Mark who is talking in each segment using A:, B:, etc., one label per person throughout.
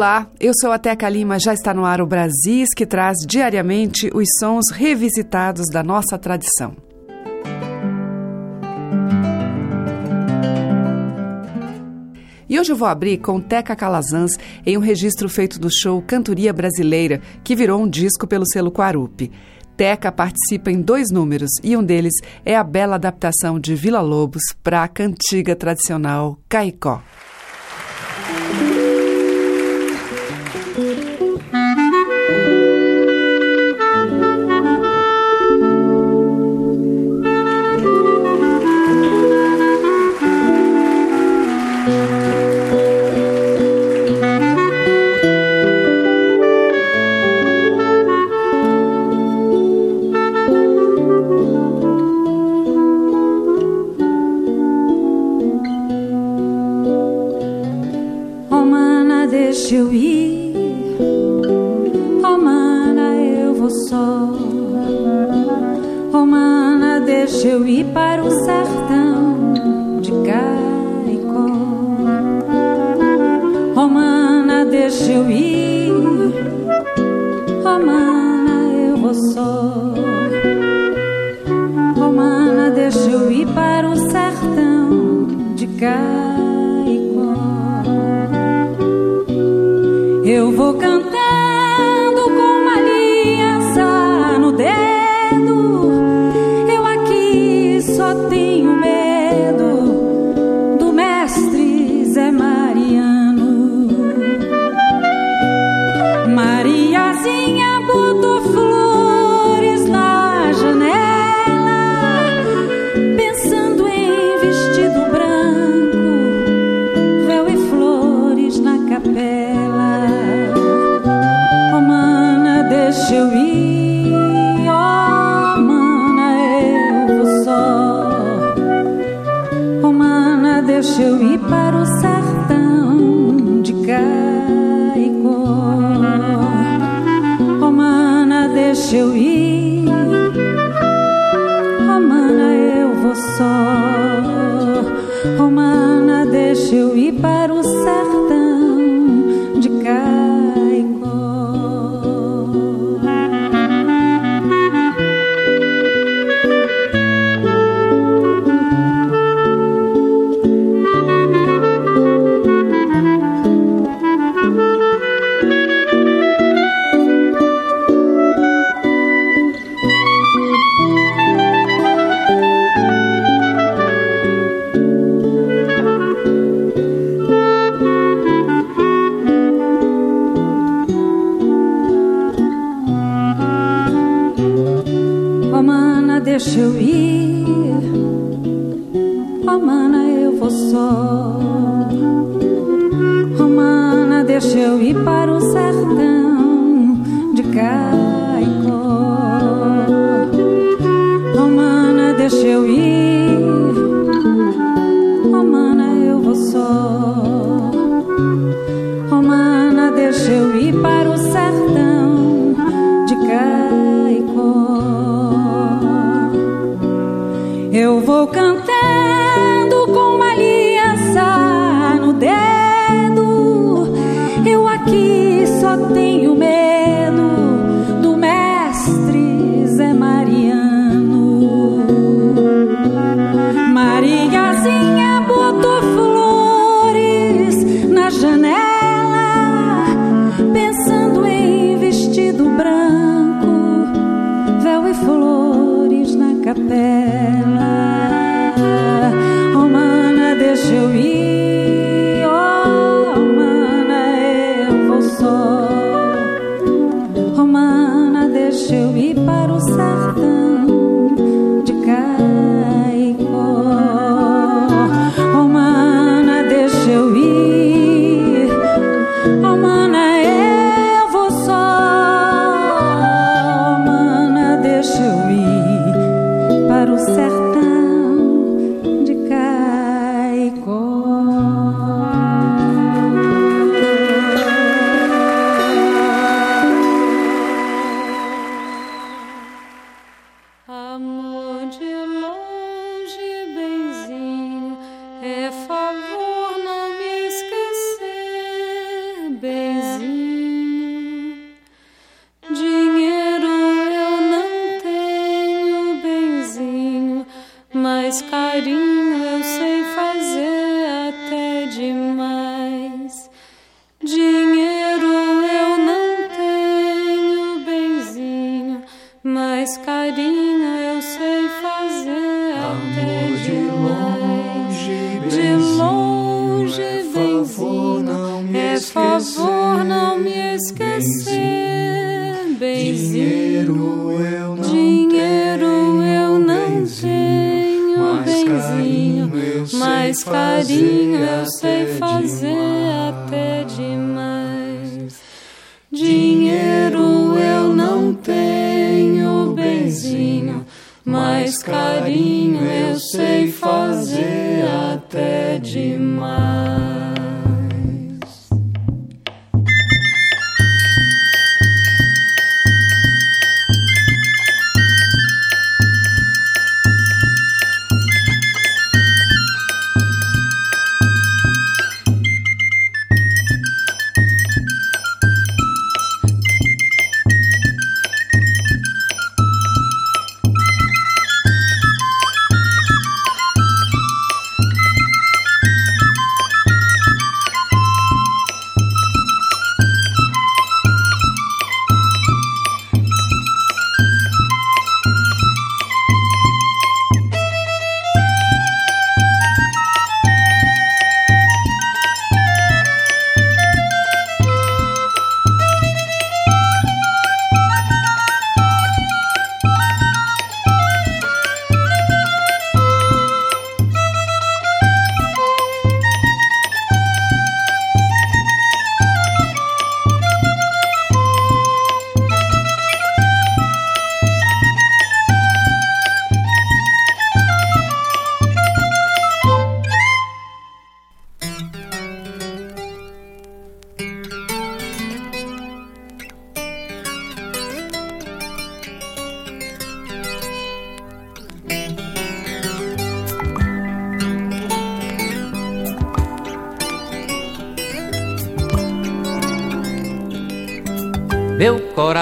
A: Olá, eu sou a Teca Lima, já está no ar o Brasis, que traz diariamente os sons revisitados da nossa tradição. E hoje eu vou abrir com Teca Calazans em um registro feito do show Cantoria Brasileira, que virou um disco pelo selo Quarupi. Teca participa em dois números e um deles é a bela adaptação de Vila Lobos para a cantiga tradicional Caicó. Hoje eu ir para o sertão de cá.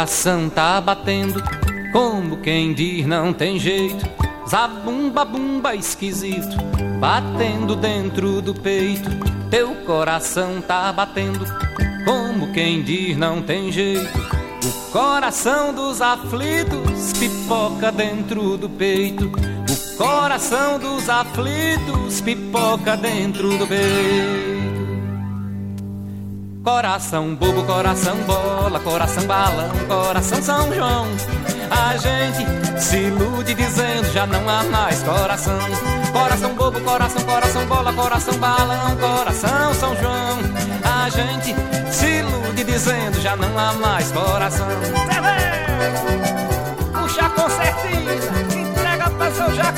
B: Coração tá batendo, como quem diz não tem jeito. Zabumba, bumba esquisito, batendo dentro do peito. Teu coração tá batendo, como quem diz não tem jeito. O coração dos aflitos pipoca dentro do peito. O coração dos aflitos pipoca dentro do peito. Coração bobo, coração bola, coração balão, coração São João. A gente se ilude dizendo já não há mais coração. Coração bobo, coração, coração bola, coração balão, coração São João. A gente se ilude dizendo já não há mais coração.
C: Puxa com certeza, entrega pra São Jacques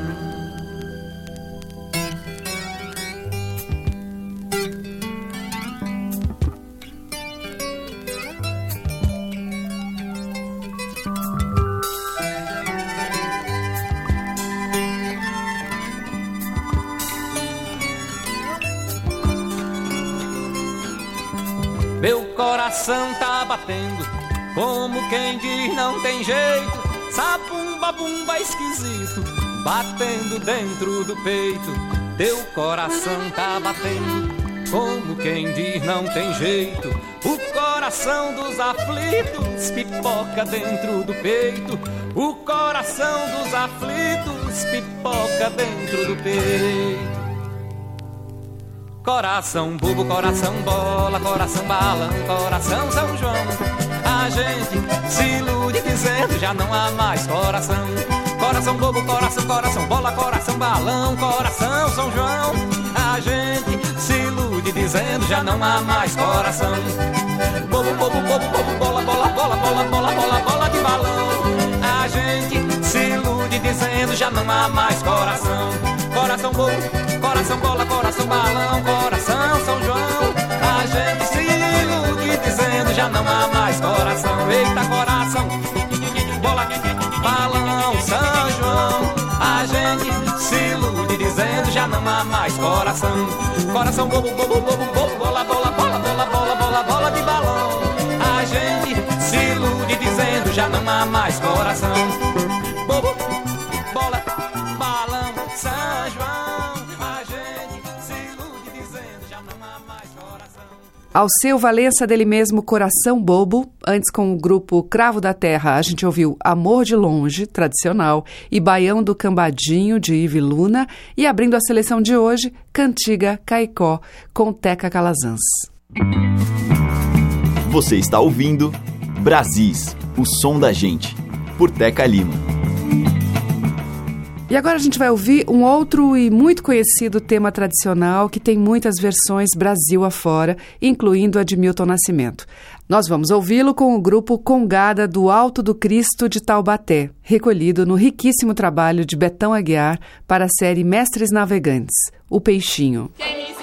B: Coração tá batendo, como quem diz não tem jeito. Sabumba, bumba esquisito, batendo dentro do peito. Teu coração tá batendo, como quem diz não tem jeito. O coração dos aflitos pipoca dentro do peito. O coração dos aflitos pipoca dentro do peito. Coração bobo, coração bola, coração balão, coração São João. A gente se ilude dizendo já não há mais coração. Coração bobo, coração, coração bola, coração balão, coração São João. A gente se ilude dizendo já não há mais coração. Bobo, bobo, bobo, bobo, bola, bola, bola, bola, bola, bola, bola de balão. A gente se ilude dizendo já não há mais coração. Coração bobo, coração. Coração bobo, bobo, bobo, bobo, bola,
D: Ao seu Valença dele mesmo Coração Bobo, antes com o grupo Cravo da Terra, a gente ouviu Amor de Longe, tradicional, e Baião do Cambadinho, de Ive Luna, e abrindo a seleção de hoje, Cantiga Caicó, com Teca Calazans.
E: Você está ouvindo Brasis, o som da gente, por Teca Lima.
D: E agora a gente vai ouvir um outro e muito conhecido tema tradicional que tem muitas versões Brasil afora, incluindo a de Milton Nascimento. Nós vamos ouvi-lo com o grupo Congada do Alto do Cristo de Taubaté, recolhido no riquíssimo trabalho de Betão Aguiar para a série Mestres Navegantes, O Peixinho.
F: Quem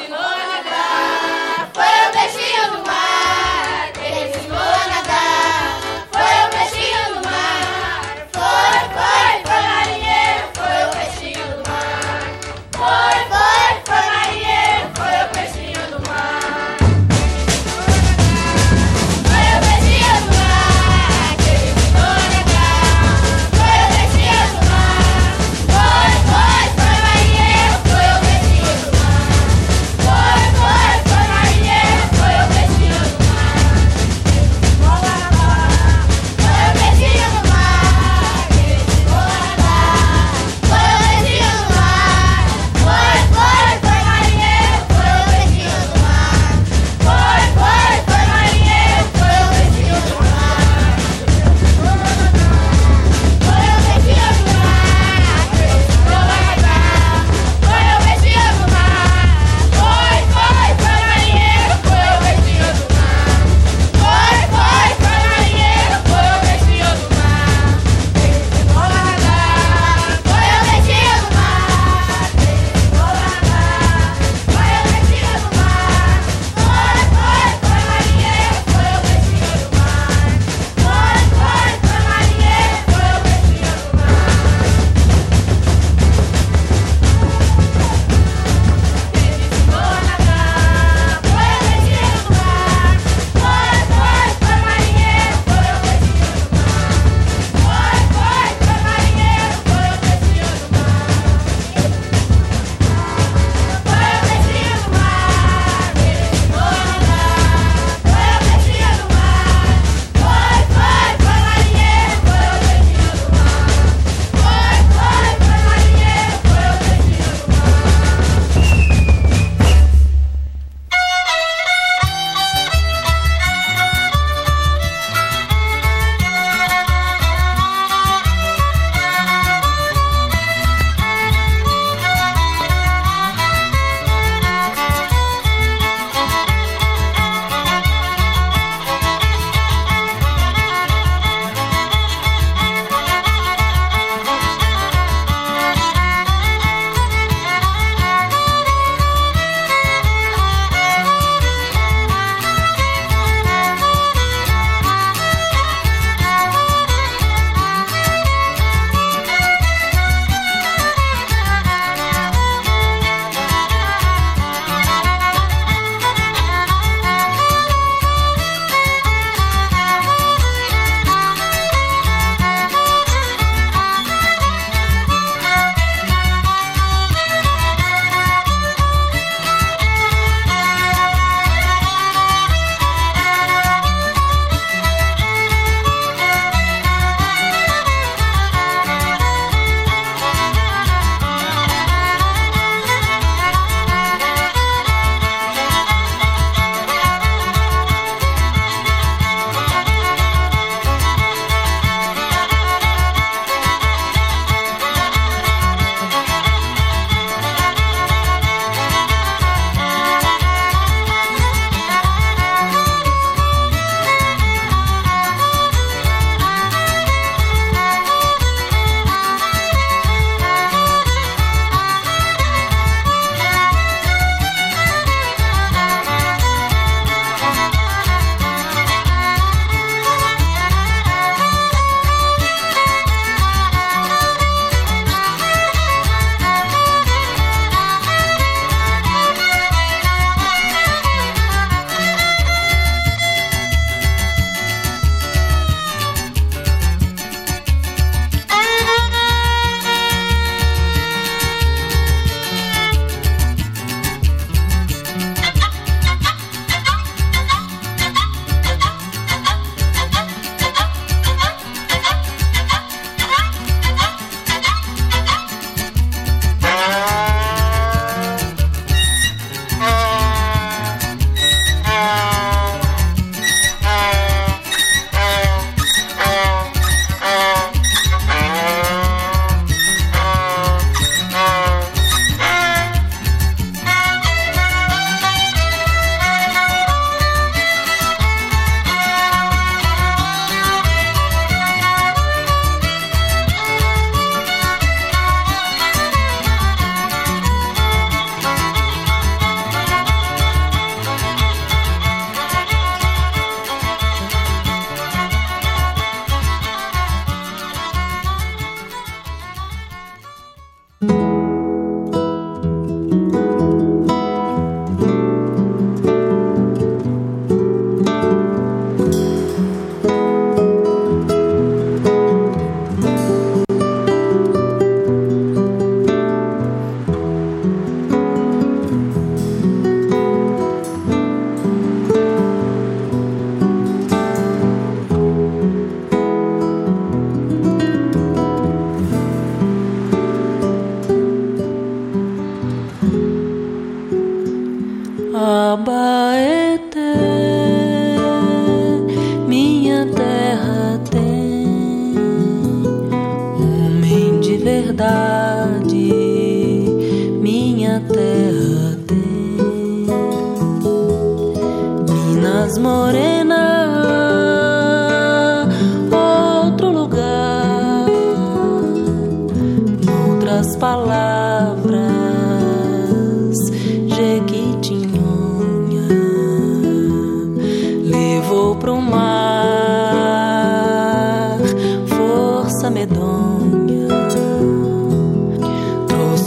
G: bae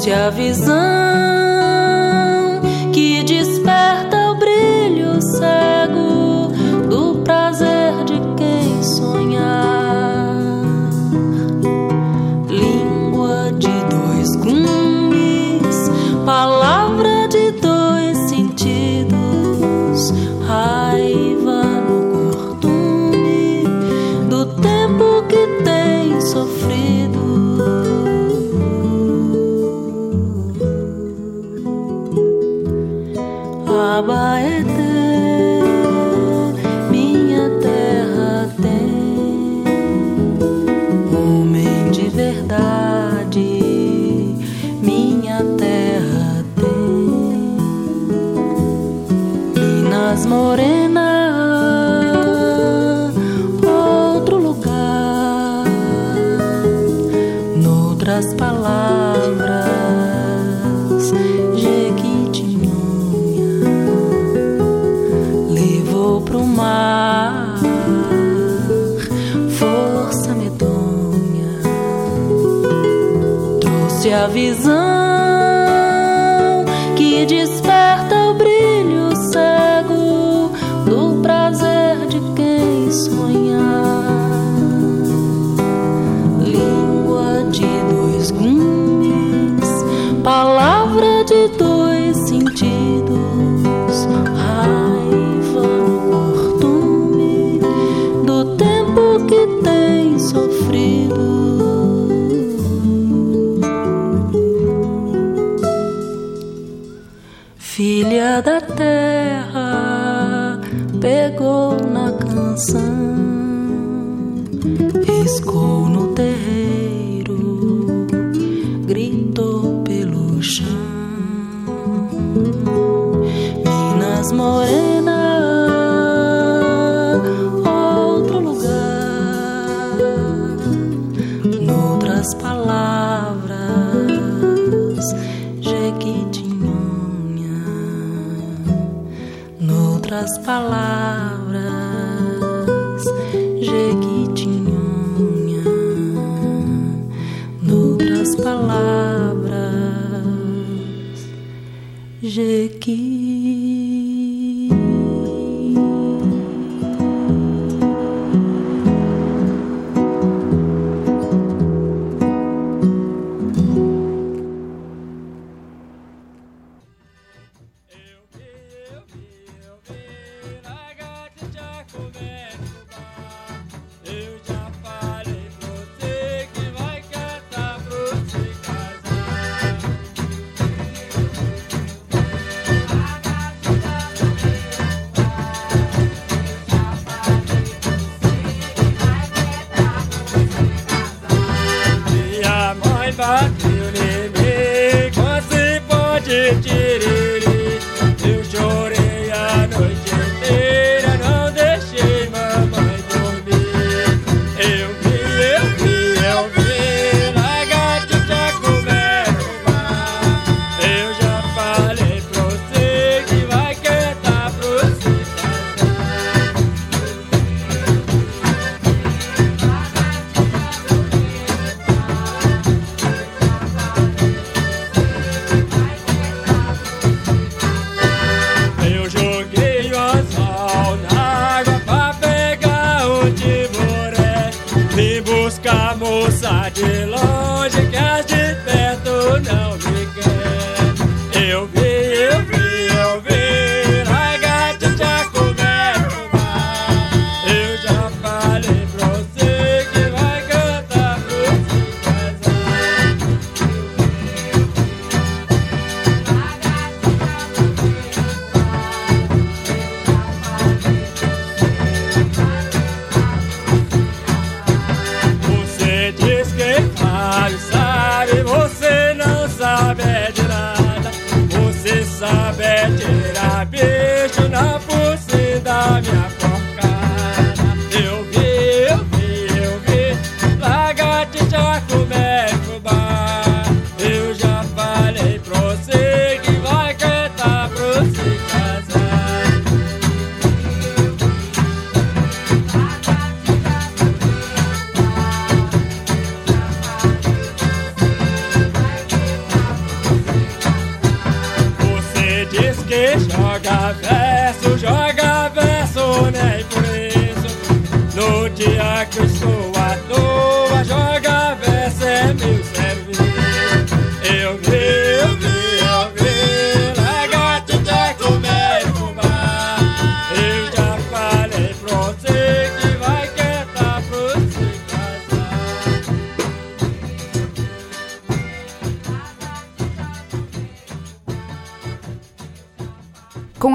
G: trouxe a visão.
H: thơ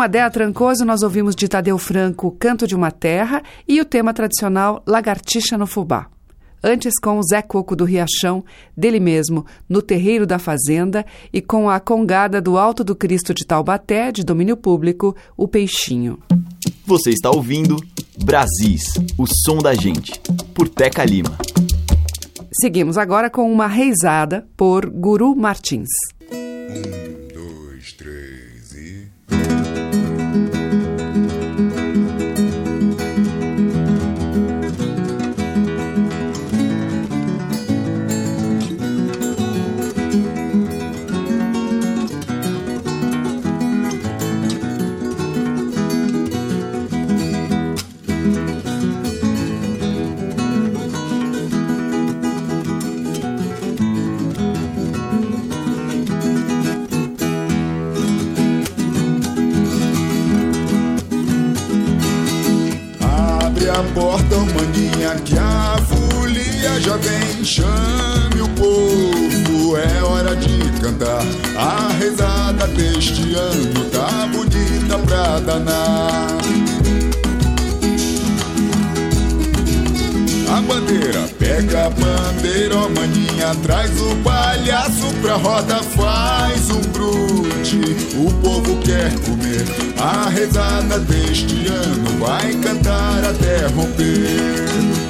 D: Com a Dea Trancoso, nós ouvimos de Tadeu Franco Canto de uma Terra e o tema tradicional Lagartixa no Fubá. Antes, com o Zé Coco do Riachão, dele mesmo, No Terreiro da Fazenda, e com a Congada do Alto do Cristo de Taubaté, de domínio público, O Peixinho.
E: Você está ouvindo Brasis, o som da gente, por Teca Lima.
D: Seguimos agora com uma reisada por Guru Martins.
I: Porta, maninha, que a folia já vem. Chame o povo, é hora de cantar. A rezada deste ano tá bonita pra danar. Bandeira, pega a bandeira, ó maninha, traz o palhaço pra roda, faz um grude. O povo quer comer, a rezada deste ano vai cantar até romper.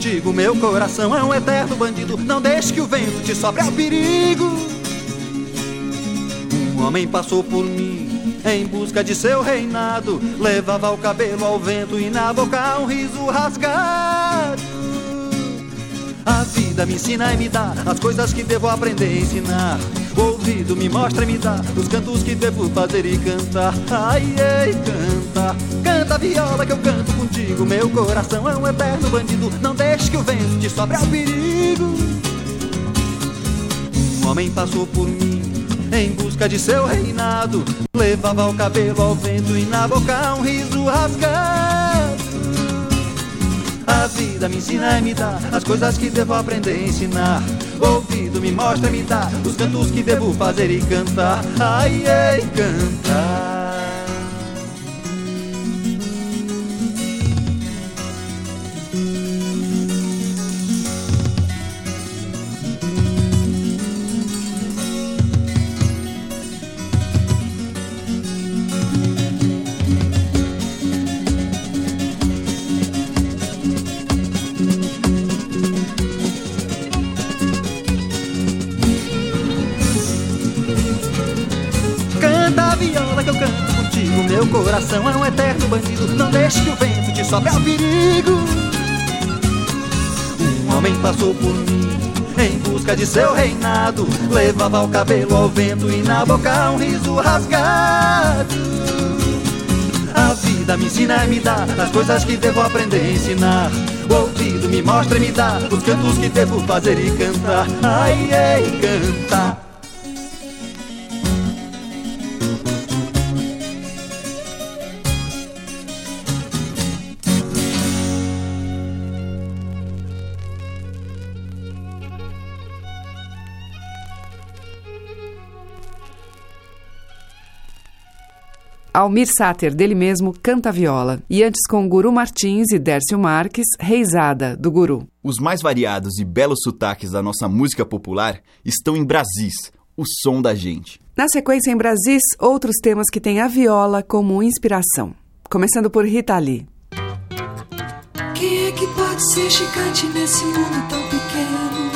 J: Contigo. meu coração é um eterno bandido. Não deixe que o vento te sobre ao perigo. Um homem passou por mim em busca de seu reinado. Levava o cabelo ao vento e na boca um riso rasgado. A vida me ensina e me dá as coisas que devo aprender a ensinar. Ouvido me mostra e me dá os cantos que devo fazer e cantar. Ai, ei, canta, canta a viola que eu canto contigo. Meu coração é um eterno bandido. Não deixe que o vento te sobre ao perigo. Um homem passou por mim em busca de seu reinado. Levava o cabelo ao vento e na boca um riso rasgado. A vida me ensina e me dá as coisas que devo aprender a ensinar. Ouvido me mostra me dá os cantos que devo fazer e cantar. Ai, ei, cantar. Levava o cabelo ao vento e na boca um riso rasgado. A vida me ensina e me dá as coisas que devo aprender a ensinar. O ouvido me mostra e me dá os cantos que devo fazer e cantar. Ai, ei, cantar.
D: Almir Sater, dele mesmo, canta viola. E antes com Guru Martins e Dércio Marques, Reisada, do Guru.
E: Os mais variados e belos sotaques da nossa música popular estão em Brasis, o som da gente.
D: Na sequência, em Brasis, outros temas que têm a viola como inspiração. Começando por Rita Lee.
K: Quem é que pode ser gigante nesse mundo tão pequeno?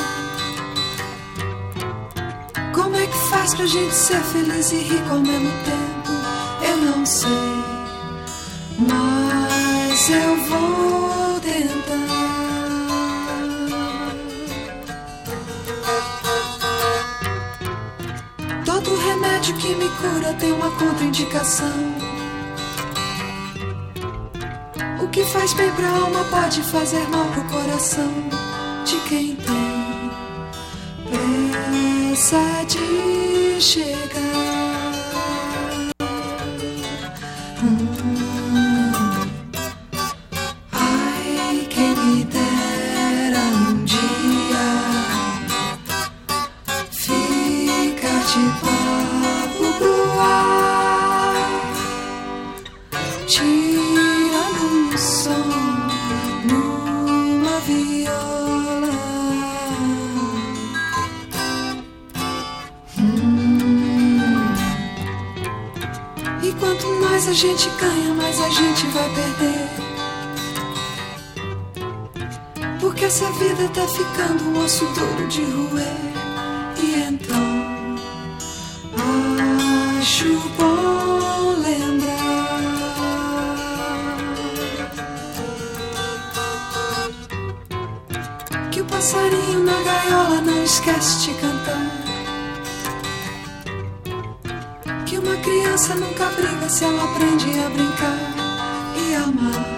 K: Como é que faz pra gente ser feliz e rico ao mesmo tempo? Eu não sei, mas eu vou tentar. Todo remédio que me cura tem uma contraindicação. O que faz bem pra alma pode fazer mal pro coração de quem tem pressa de chegar. Tirando um som numa viola. Hum. E quanto mais a gente ganha, mais a gente vai perder. Porque essa vida tá ficando um osso duro de roer. E então, acho bom lembrar. Passarinho na gaiola não esquece de cantar. Que uma criança nunca briga se ela aprende a brincar e amar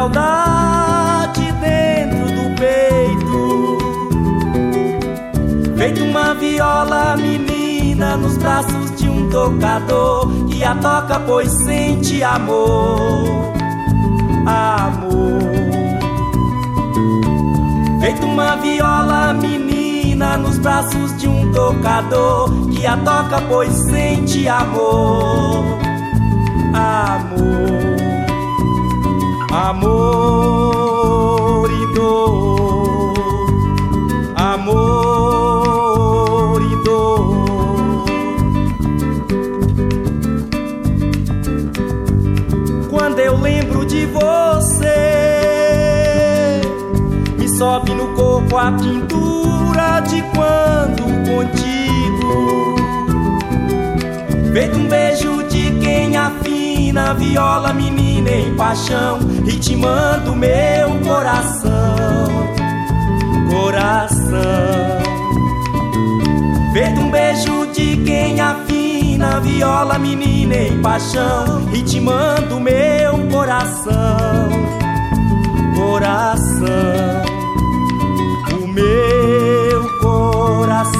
L: saudade dentro do peito. Feito uma viola menina nos braços de um tocador que a toca pois sente amor, amor. Feito uma viola menina nos braços de um tocador que a toca pois sente amor, amor, amor e dor, amor e dor. Quando eu lembro de você, me sobe no corpo a pintura de quando contigo. Feito um beijo de quem afina viola menina em paixão, ritmando meu coração, coração. Feito um beijo de quem afina viola menina em paixão, ritmando meu coração, coração. O meu coração,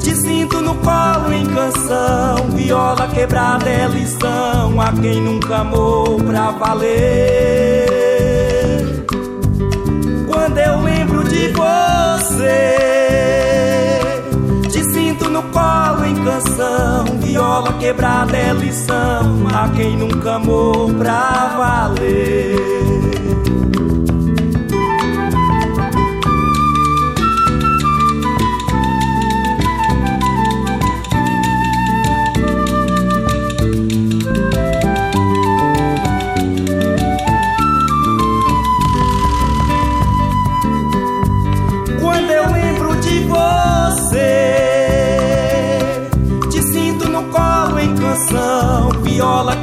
L: te sinto no colo em canção, viola quebrada é lição a quem nunca amou pra valer. Quando eu lembro de você, te sinto no colo em canção, viola quebrada é lição a quem nunca amou pra valer.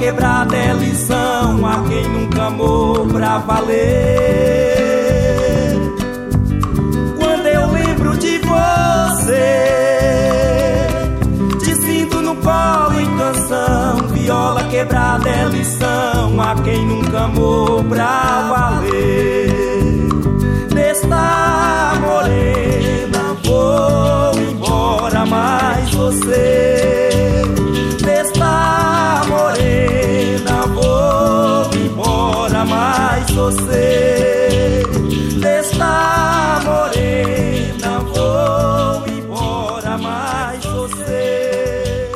L: Quebrada é lição a quem nunca amou pra valer. Quando eu lembro de você, te sinto no colo em canção. Viola quebrada é lição a quem nunca amou pra valer desta morena vou embora mais você mais você desta morena. Vou embora mais você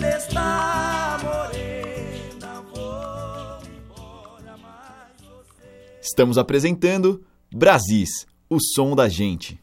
L: desta morena. Vou embora mais
E: Estamos apresentando Brasis, o som da gente.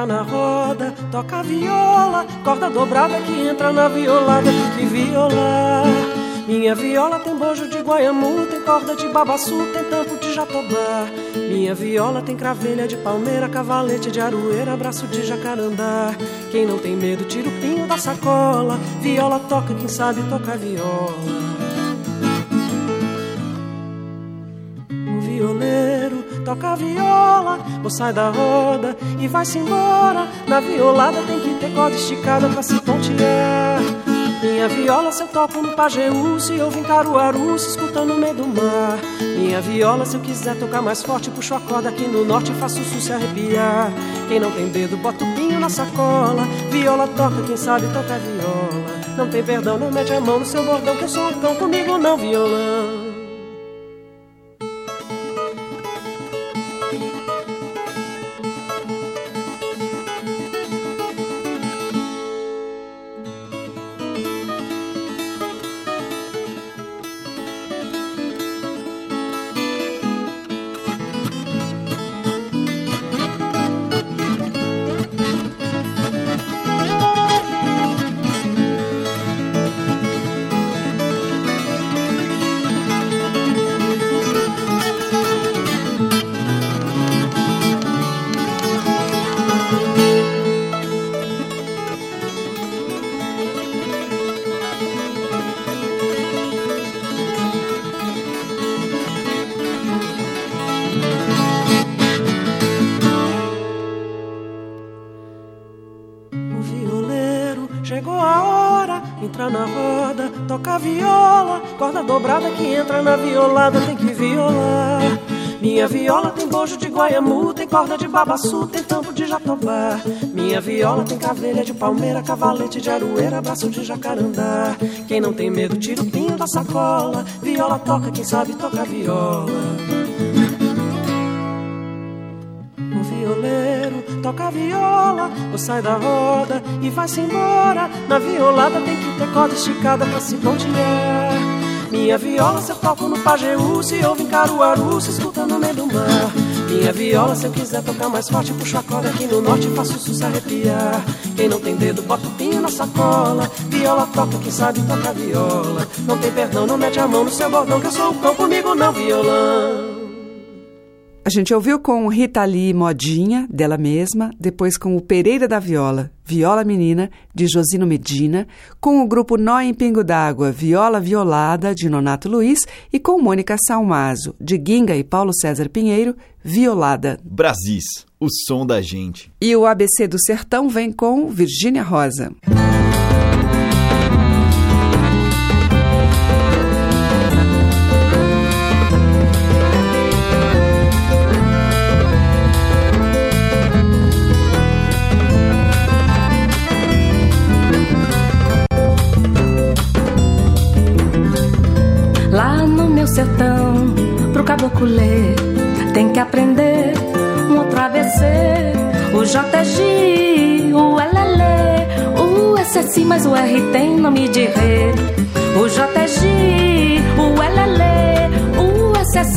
M: Hora, entrar na roda, toca viola, corda dobrada que entra na violada, que violar. Minha viola tem bojo de guaiamu, tem corda de babaçu, tem tampo de jatobá. Minha viola tem cravelha de palmeira, cavalete de aroeira, braço de jacarandá. Quem não tem medo, tira o pinho da sacola. Viola toca, quem sabe toca viola. Viola, ou sai da roda e vai-se embora. Na violada tem que ter corda esticada pra se pontear. Minha viola se eu toco no Pajeú, se eu vim Caruaru, se escuta no meio do mar. Minha viola se eu quiser tocar mais forte, puxo a corda aqui no norte e faço o sul se arrepiar. Quem não tem dedo, bota o pinho na sacola. Viola toca, quem sabe toca viola. Não tem perdão, não mete a mão no seu bordão, que eu sou um cão comigo, não violão. Na violada, tem que violar. Minha viola tem bojo de guaiamu, tem corda de babaçu, tem tampo de jatobá. Minha viola tem cavelha de palmeira, cavalete de aroeira, braço de jacarandá. Quem não tem medo, tira o pinho da sacola. Viola toca, quem sabe toca viola. O violeiro toca viola, ou sai da roda e vai-se embora. Na violada tem que ter corda esticada pra se pontear. Minha viola se eu toco no Pajeú, se ouve em Caruaru, se escuta no meio do mar. Minha viola se eu quiser tocar mais forte, puxo a corda aqui no norte faço o se arrepiar. Quem não tem dedo, bota o pinho na sacola. Viola toca, quem sabe toca viola. Não tem perdão, não mete a mão no seu bordão, que eu sou o cão comigo, não violão.
D: A gente ouviu com Rita Lee Modinha, dela mesma, depois com o Pereira da Viola, Viola Menina, de Josino Medina, com o grupo Nó em Pingo d'Água, Viola Violada, de Nonato Luiz, e com Mônica Salmazo, de Guinga e Paulo César Pinheiro, Violada.
E: Brasis, o som da gente.
D: E o ABC do Sertão vem com Virgínia Rosa.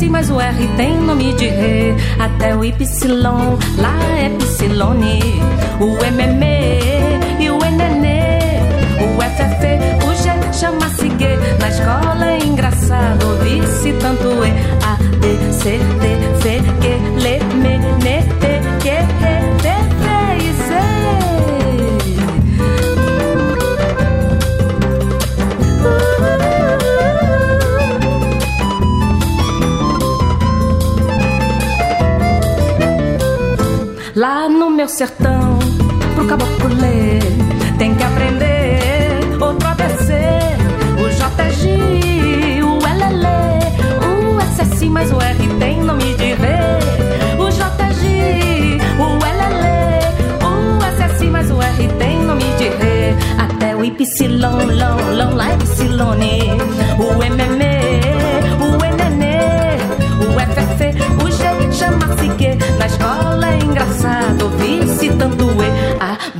N: Mas o R tem nome de rei. Até o Y, lá é Psilone. O MM e o NN, o FF, o G chama-se G. Na escola é engraçado ouvir-se tanto E, A, B, C, D, sertão, pro caboclo ler, tem que aprender outro ABC. O JG, o LL, o SSI, mas o R tem nome de rei. O JG, o LL, o SSI, mas o R tem nome de rei. Até o Y, long, long, lá Ypsilone.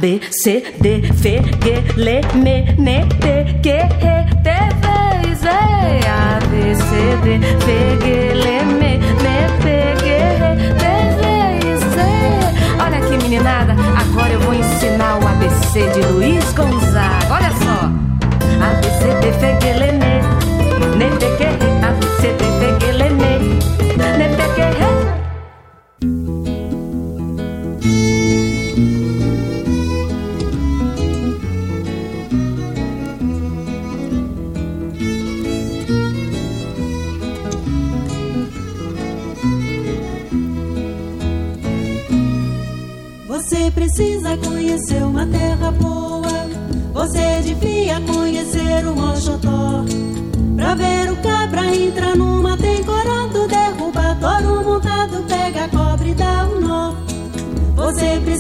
N: B, C, D, F, G, L, M, N, T, Q, R, T, V, Z, A, B, C, D, F, G, L, M, N, T, Q, R, T, V, Z.
O: Olha aqui, meninada, agora eu vou ensinar o ABC de Luiz Gonzaga. Olha só. A, B, C, D, F, G, L, M,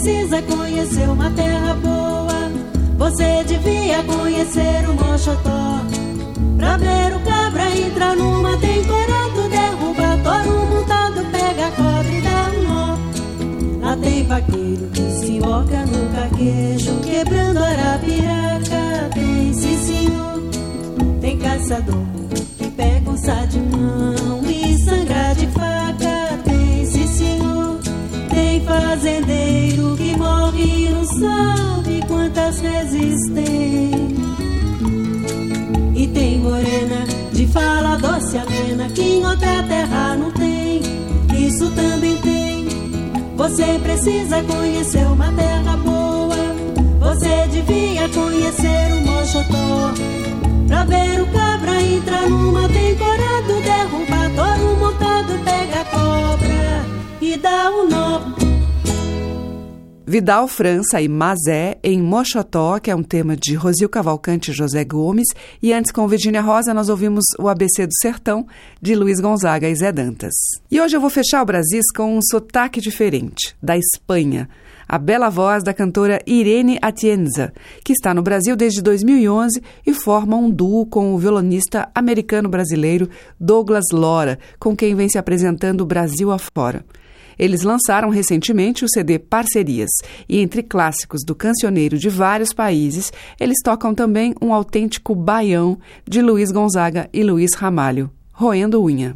O: precisa conhecer uma terra boa. Você devia conhecer o Mochotó. Pra ver o cabra entrar numa tem corado, derruba touro montado, pega cobre e dá um nó. Lá tem vaqueiro que se invoca no caquejo, quebrando arapiraca. Tem sim senhor, tem caçador que pega um sá de mão e sangra de faca. Fazendeiro que morre não sabe quantas vezes tem. E tem morena de fala doce amena que em outra terra não tem. Isso também tem. Você precisa conhecer uma terra boa. Você devia conhecer o Mochotó. Pra ver o cabra entrar numa tem corado, derruba touro montado, pega cobra e dá um nó.
P: Vidal França e Mazé em Mochotó, que é um tema de Rosil Cavalcante e José Gomes. E antes, com Virginia Rosa, nós ouvimos o ABC do Sertão, de Luiz Gonzaga e Zé Dantas. E hoje eu vou fechar o Brasis com um sotaque diferente, da Espanha. A bela voz da cantora Irene Atienza, que está no Brasil desde 2011 e forma um duo com o violonista americano-brasileiro Douglas Lora, com quem vem se apresentando Brasil afora. Eles lançaram recentemente o CD Parcerias, e entre clássicos do cancioneiro de vários países, eles tocam também um autêntico baião de Luiz Gonzaga e Luiz Ramalho, Roendo Unha.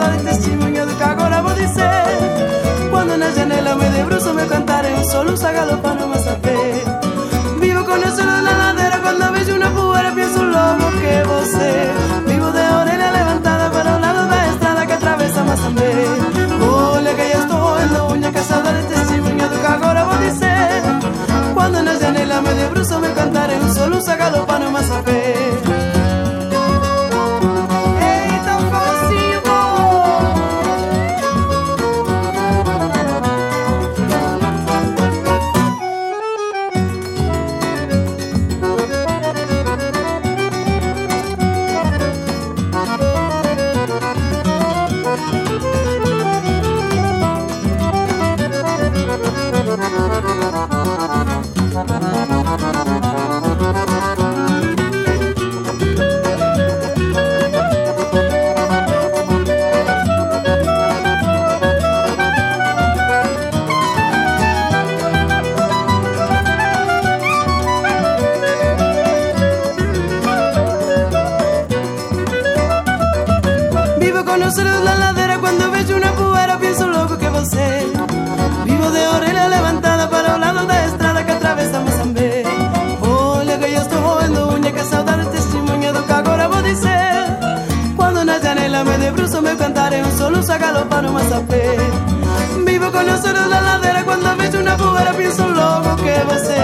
Q: Casada de testemunha do que agora vou dizer. Quando na janela me debruço, me cantaré un soluço galopando no Mazapé. Vivo con nosotros na ladera cuando vejo una poeira, pienso loco que você. Vivo de orelha levantada para un lado da estrada que atravessa Moçambique. Olha que eu estou roendo unha casada de testemunha do que agora vou dizer. Quando na janela me debruço, me cantaré un soluço galopando no Mazapé.
P: Soluço a galopar no Massapé Vivo con los celos en la ladera cuando veo una puera pienso loco que você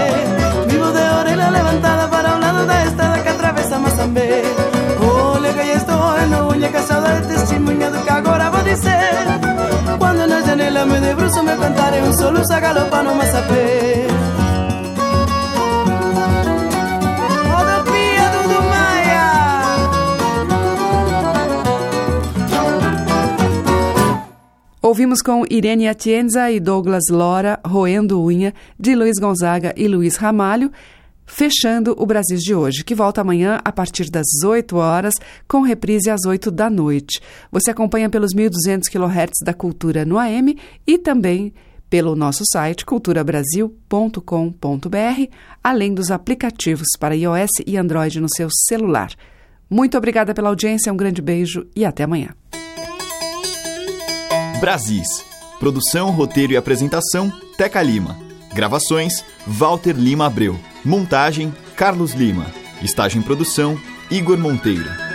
P: Vivo de orelha levantada para o lado da estrada que atravessa Moçambique Olha que eu estou roendo unha que saudade testemunha do que agora vou dizer Quando na janela me debruço meu cantar é um soluço a galopar no Massapé Rodopia
D: Ouvimos com Irene Atienza e Douglas Lora, Roendo Unha, de Luiz Gonzaga e Luiz Ramalho, fechando o Brasil de hoje, que volta amanhã a partir das 8 horas, com reprise às 8 da noite. Você acompanha pelos 1.200 kHz da Cultura no AM e também pelo nosso site culturabrasil.com.br, além dos aplicativos para iOS e Android no seu celular. Muito obrigada pela audiência, um grande beijo e até amanhã.
E: Brasis. Produção, roteiro e apresentação: Teca Lima. Gravações: Walter Lima Abreu. Montagem: Carlos Lima. Estágio em produção: Igor Monteiro.